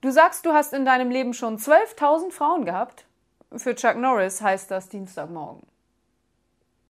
Du sagst, du hast in deinem Leben schon 12.000 Frauen gehabt? Für Chuck Norris heißt das Dienstagmorgen.